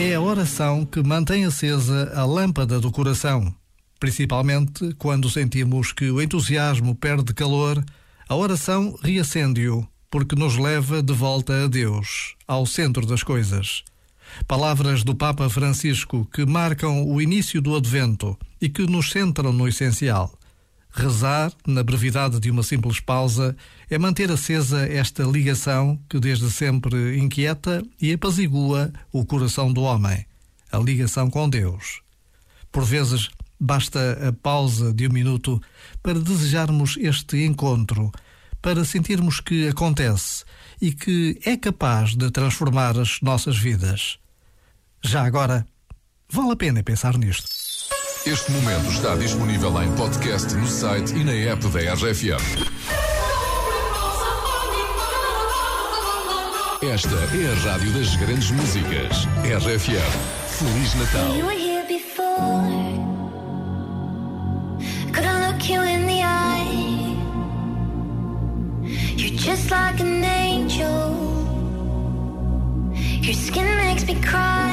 É a oração que mantém acesa a lâmpada do coração. Principalmente quando sentimos que o entusiasmo perde calor, a oração reacende-o, porque nos leva de volta a Deus, ao centro das coisas. Palavras do Papa Francisco que marcam o início do Advento e que nos centram no essencial. Rezar, na brevidade de uma simples pausa, é manter acesa esta ligação que desde sempre inquieta e apazigua o coração do homem, a ligação com Deus. Por vezes, basta a pausa de um minuto para desejarmos este encontro, para sentirmos que acontece e que é capaz de transformar as nossas vidas. Já agora, vale a pena pensar nisto. Este momento está disponível em podcast no site e na app da RFM. Esta é a rádio das grandes músicas. RFM. Feliz Natal. You were here before. Couldn't look you in the eye. You're just like an angel. Your skin makes me cry.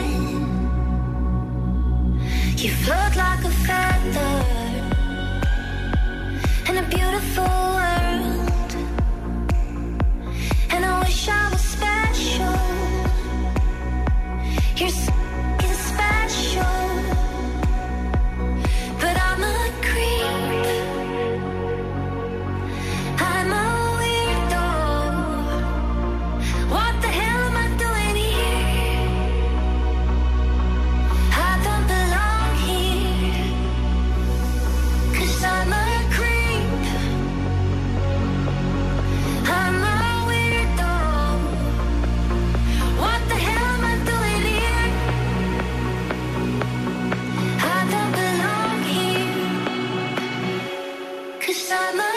Cause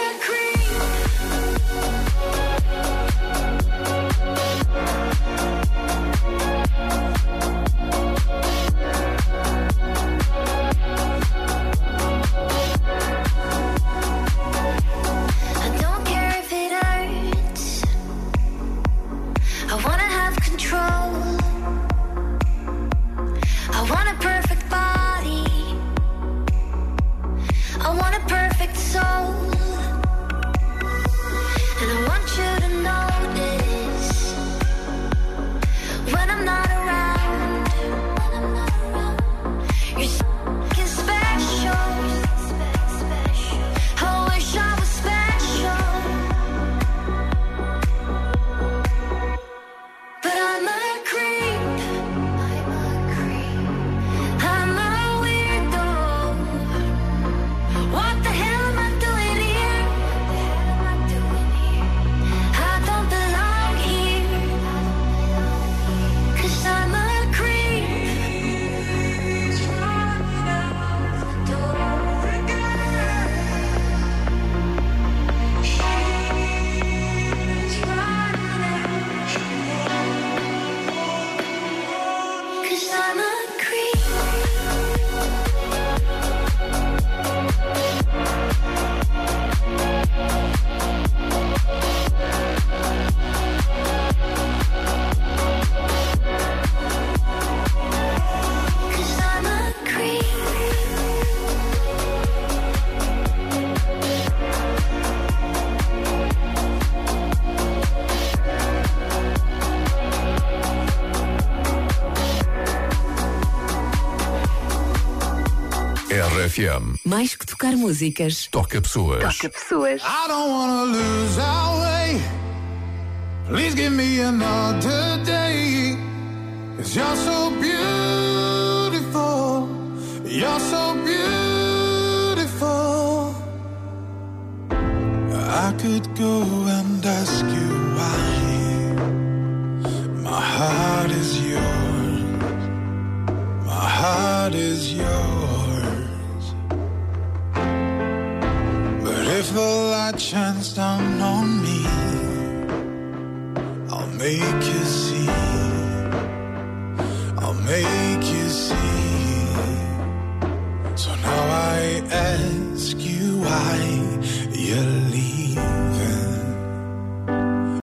perfect soul. RFM. Mais que tocar músicas, Toca pessoas. toca pessoas. I don't wanna lose our way. Please give me another day. Cause you're so beautiful. You're so beautiful. I could go and ask you God chance down on me, I'll make you see. I'll make you.